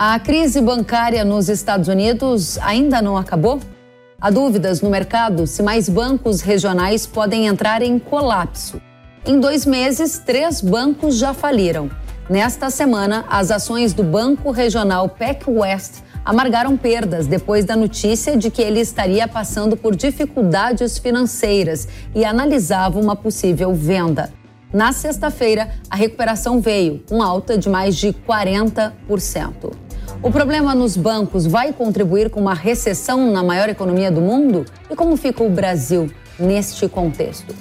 A crise bancária nos Estados Unidos ainda não acabou? Há dúvidas no mercado se mais bancos regionais podem entrar em colapso. Em dois meses, três bancos já faliram. Nesta semana, as ações do Banco Regional PEC West amargaram perdas depois da notícia de que ele estaria passando por dificuldades financeiras e analisava uma possível venda. Na sexta-feira, a recuperação veio, com alta de mais de 40%. O problema nos bancos vai contribuir com uma recessão na maior economia do mundo? E como fica o Brasil neste contexto?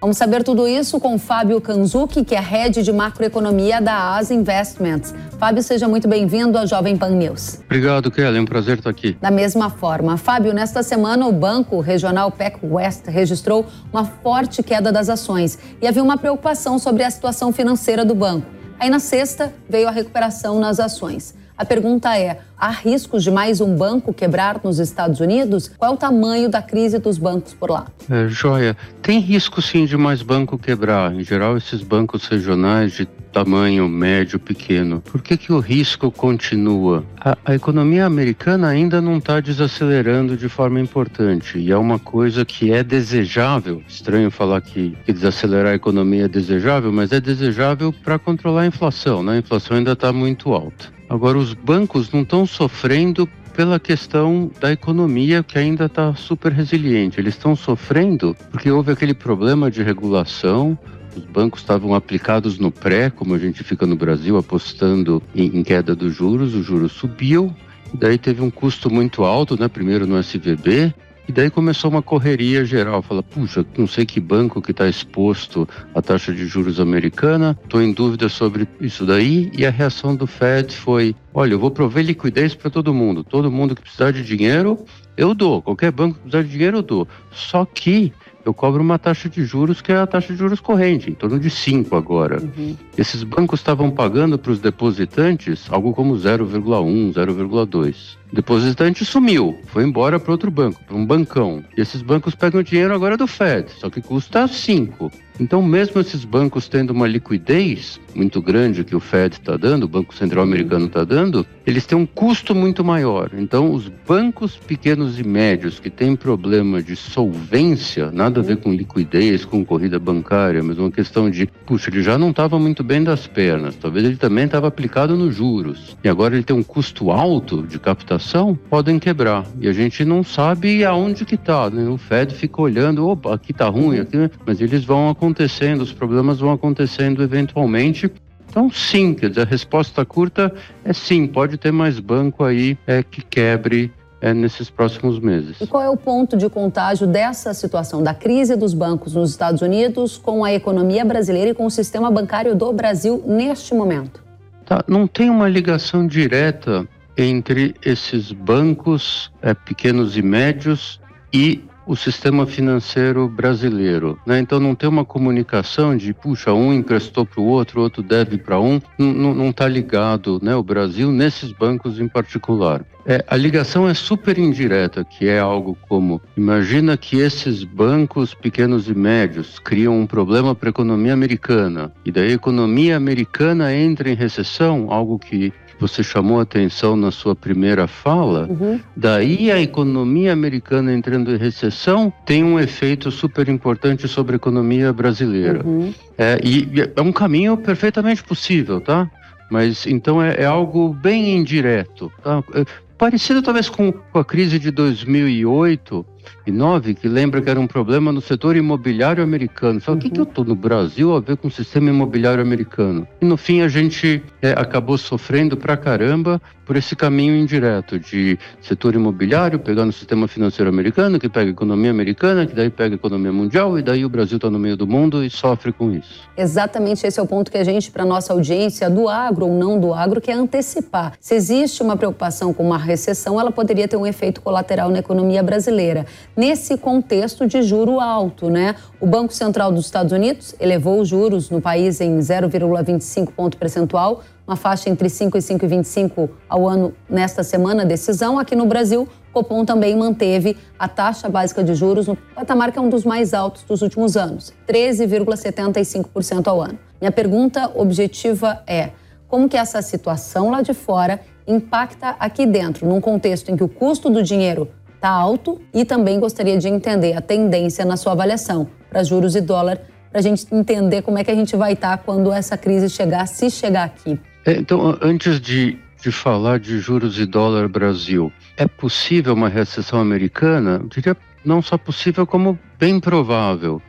Vamos saber tudo isso com Fábio Kanzuki, que é head de macroeconomia da AS Investments. Fábio, seja muito bem-vindo à Jovem Pan News. Obrigado, Kelly. É um prazer estar aqui. Da mesma forma, Fábio, nesta semana o Banco Regional PEC West registrou uma forte queda das ações e havia uma preocupação sobre a situação financeira do banco. Aí na sexta veio a recuperação nas ações. A pergunta é: há riscos de mais um banco quebrar nos Estados Unidos? Qual é o tamanho da crise dos bancos por lá? É, joia. Tem risco sim de mais banco quebrar. Em geral, esses bancos regionais de tamanho médio, pequeno. Por que, que o risco continua? A, a economia americana ainda não está desacelerando de forma importante e é uma coisa que é desejável. Estranho falar que, que desacelerar a economia é desejável, mas é desejável para controlar a inflação. Né? A inflação ainda está muito alta. Agora, os bancos não estão sofrendo pela questão da economia que ainda está super resiliente. Eles estão sofrendo porque houve aquele problema de regulação. Os bancos estavam aplicados no pré, como a gente fica no Brasil, apostando em, em queda dos juros. O juro subiu, daí teve um custo muito alto, né? Primeiro no SVB, e daí começou uma correria geral. Fala, puxa, não sei que banco que está exposto à taxa de juros americana, estou em dúvida sobre isso daí. E a reação do Fed foi: olha, eu vou prover liquidez para todo mundo. Todo mundo que precisar de dinheiro, eu dou. Qualquer banco que precisar de dinheiro, eu dou. Só que eu cobro uma taxa de juros que é a taxa de juros corrente, em torno de 5 agora. Uhum. Esses bancos estavam pagando para os depositantes algo como 0,1, 0,2. Depositante sumiu, foi embora para outro banco, para um bancão. E esses bancos pegam dinheiro agora do Fed, só que custa 5. Então, mesmo esses bancos tendo uma liquidez muito grande que o Fed está dando, o Banco Central Americano está dando, eles têm um custo muito maior. Então, os bancos pequenos e médios que têm problema de solvência, nada a ver com liquidez, com corrida bancária, mas uma questão de, puxa, ele já não estava muito bem das pernas, talvez ele também estava aplicado nos juros, e agora ele tem um custo alto de captação, podem quebrar. E a gente não sabe aonde que está, né? O Fed fica olhando, opa, aqui está ruim, aqui, mas eles vão acontecendo, os problemas vão acontecendo eventualmente. Então, sim, quer dizer, a resposta curta é sim, pode ter mais banco aí é, que quebre é, nesses próximos meses. E qual é o ponto de contágio dessa situação, da crise dos bancos nos Estados Unidos com a economia brasileira e com o sistema bancário do Brasil neste momento? Tá, não tem uma ligação direta entre esses bancos é, pequenos e médios e o sistema financeiro brasileiro. Né? Então não tem uma comunicação de, puxa, um emprestou para o outro, outro deve para um, não está ligado né, o Brasil nesses bancos em particular. É, a ligação é super indireta, que é algo como: imagina que esses bancos pequenos e médios criam um problema para a economia americana, e daí a economia americana entra em recessão, algo que você chamou atenção na sua primeira fala, uhum. daí a economia americana entrando em recessão tem um efeito super importante sobre a economia brasileira. Uhum. É, e é um caminho perfeitamente possível, tá? Mas então é, é algo bem indireto. Tá? É, parecido talvez com, com a crise de 2008, 2009, que lembra que era um problema no setor imobiliário americano. Só uhum. o que, que eu estou no Brasil a ver com o sistema imobiliário americano? E no fim a gente é, acabou sofrendo pra caramba por esse caminho indireto de setor imobiliário, pegar no sistema financeiro americano, que pega a economia americana, que daí pega a economia mundial, e daí o Brasil está no meio do mundo e sofre com isso. Exatamente esse é o ponto que a gente, para nossa audiência do agro ou não do agro, quer antecipar. Se existe uma preocupação com uma recessão, ela poderia ter um efeito colateral na economia brasileira nesse contexto de juro alto, né? O Banco Central dos Estados Unidos elevou os juros no país em 0,25 ponto percentual, uma faixa entre 5 e 5,25 ao ano nesta semana, decisão. Aqui no Brasil, Copom também manteve a taxa básica de juros no patamar que é um dos mais altos dos últimos anos, 13,75% ao ano. Minha pergunta objetiva é: como que essa situação lá de fora impacta aqui dentro, num contexto em que o custo do dinheiro está alto e também gostaria de entender a tendência na sua avaliação para juros e dólar, para a gente entender como é que a gente vai estar tá quando essa crise chegar, se chegar aqui. É, então, antes de, de falar de juros e dólar Brasil, é possível uma recessão americana? Eu diria não só possível, como bem provável.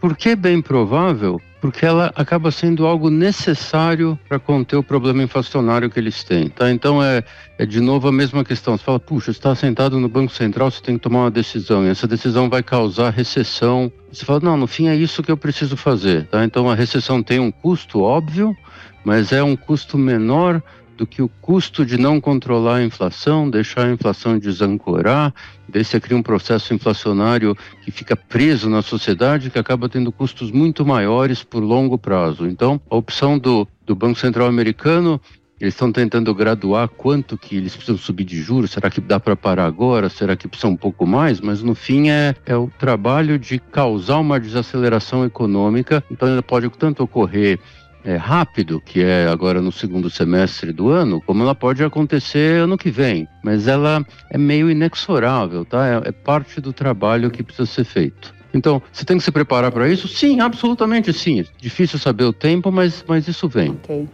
Por que bem provável? Porque ela acaba sendo algo necessário para conter o problema inflacionário que eles têm. Tá? Então é, é de novo a mesma questão. Você fala, puxa, está sentado no Banco Central, você tem que tomar uma decisão, e essa decisão vai causar recessão. Você fala, não, no fim é isso que eu preciso fazer. Tá? Então a recessão tem um custo óbvio, mas é um custo menor do que o custo de não controlar a inflação, deixar a inflação desancorar, daí você cria um processo inflacionário que fica preso na sociedade, que acaba tendo custos muito maiores por longo prazo. Então, a opção do, do Banco Central americano eles estão tentando graduar quanto que eles precisam subir de juros. Será que dá para parar agora? Será que precisa um pouco mais? Mas no fim é, é o trabalho de causar uma desaceleração econômica. Então ela pode tanto ocorrer é, rápido, que é agora no segundo semestre do ano, como ela pode acontecer ano que vem. Mas ela é meio inexorável, tá? É, é parte do trabalho que precisa ser feito. Então, você tem que se preparar para isso? Sim, absolutamente sim. Difícil saber o tempo, mas, mas isso vem. Okay.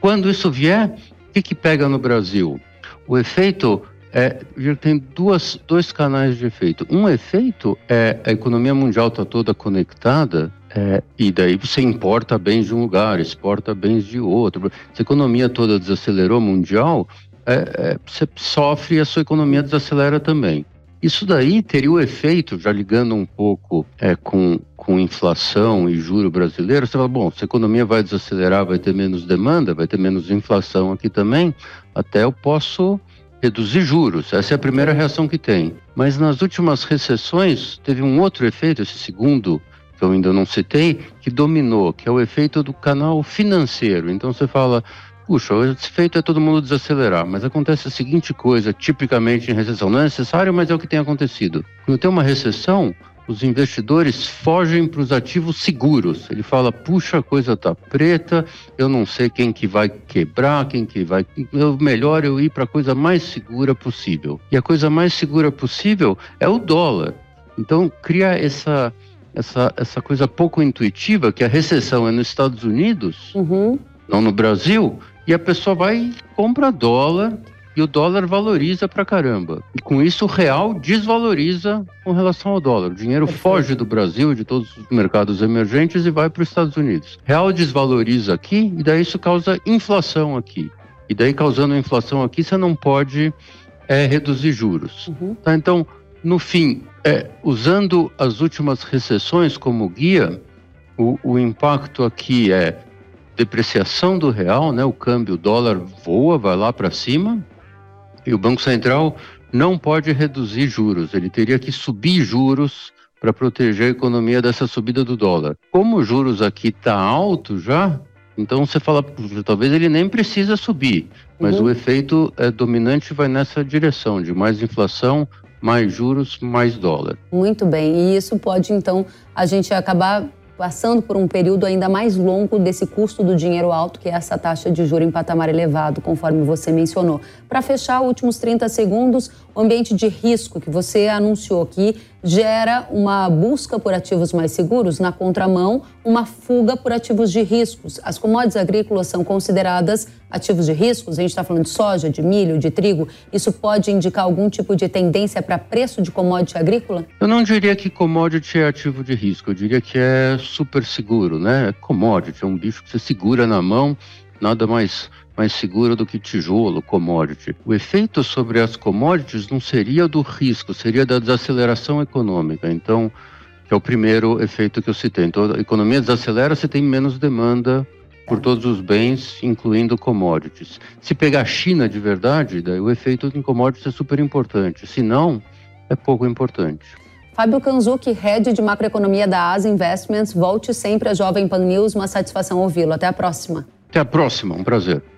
Quando isso vier, o que, que pega no Brasil? O efeito é, tem duas, dois canais de efeito. Um efeito é a economia mundial está toda conectada é, e daí você importa bens de um lugar, exporta bens de outro. Se a economia toda desacelerou mundial, é, é, você sofre e a sua economia desacelera também. Isso daí teria o efeito, já ligando um pouco é, com, com inflação e juro brasileiro, você fala, bom, se a economia vai desacelerar, vai ter menos demanda, vai ter menos inflação aqui também, até eu posso reduzir juros. Essa é a primeira reação que tem. Mas nas últimas recessões teve um outro efeito, esse segundo que eu ainda não citei, que dominou, que é o efeito do canal financeiro. Então você fala, puxa, o efeito é todo mundo desacelerar, mas acontece a seguinte coisa, tipicamente em recessão, não é necessário, mas é o que tem acontecido. Quando tem uma recessão, os investidores fogem para os ativos seguros. Ele fala, puxa, a coisa tá preta, eu não sei quem que vai quebrar, quem que vai... Eu, melhor eu ir para a coisa mais segura possível. E a coisa mais segura possível é o dólar. Então, cria essa essa, essa coisa pouco intuitiva, que a recessão é nos Estados Unidos, uhum. não no Brasil, e a pessoa vai e compra dólar e o dólar valoriza pra caramba. E com isso o real desvaloriza com relação ao dólar. O dinheiro Perfeito. foge do Brasil e de todos os mercados emergentes e vai para os Estados Unidos. Real desvaloriza aqui e daí isso causa inflação aqui. E daí causando inflação aqui, você não pode é, reduzir juros. Uhum. Tá? Então, no fim, é, usando as últimas recessões como guia, o, o, impacto aqui é depreciação do real, né? O câmbio dólar voa, vai lá para cima, e o Banco Central não pode reduzir juros, ele teria que subir juros para proteger a economia dessa subida do dólar. Como os juros aqui tá alto já, então você fala, talvez ele nem precisa subir, mas uhum. o efeito é, dominante vai nessa direção de mais inflação, mais juros, mais dólar. Muito bem, e isso pode então a gente acabar passando por um período ainda mais longo desse custo do dinheiro alto, que é essa taxa de juro em patamar elevado, conforme você mencionou. Para fechar, últimos 30 segundos, o ambiente de risco que você anunciou aqui gera uma busca por ativos mais seguros, na contramão, uma fuga por ativos de riscos. As commodities agrícolas são consideradas ativos de riscos, a gente está falando de soja, de milho, de trigo. Isso pode indicar algum tipo de tendência para preço de commodity agrícola? Eu não diria que commodity é ativo de risco, eu diria que é super seguro, né? É commodity, é um bicho que você segura na mão, nada mais mais seguro do que tijolo, commodity. O efeito sobre as commodities não seria do risco, seria da desaceleração econômica. Então, que é o primeiro efeito que eu citei. Então, a economia desacelera, você tem menos demanda por todos os bens, incluindo commodities. Se pegar a China de verdade, daí o efeito em commodities é super importante. Se não, é pouco importante. Fábio Kanzuki, head de macroeconomia da Asa Investments, volte sempre a Jovem Pan News. Uma satisfação ouvi-lo. Até a próxima. Até a próxima, um prazer.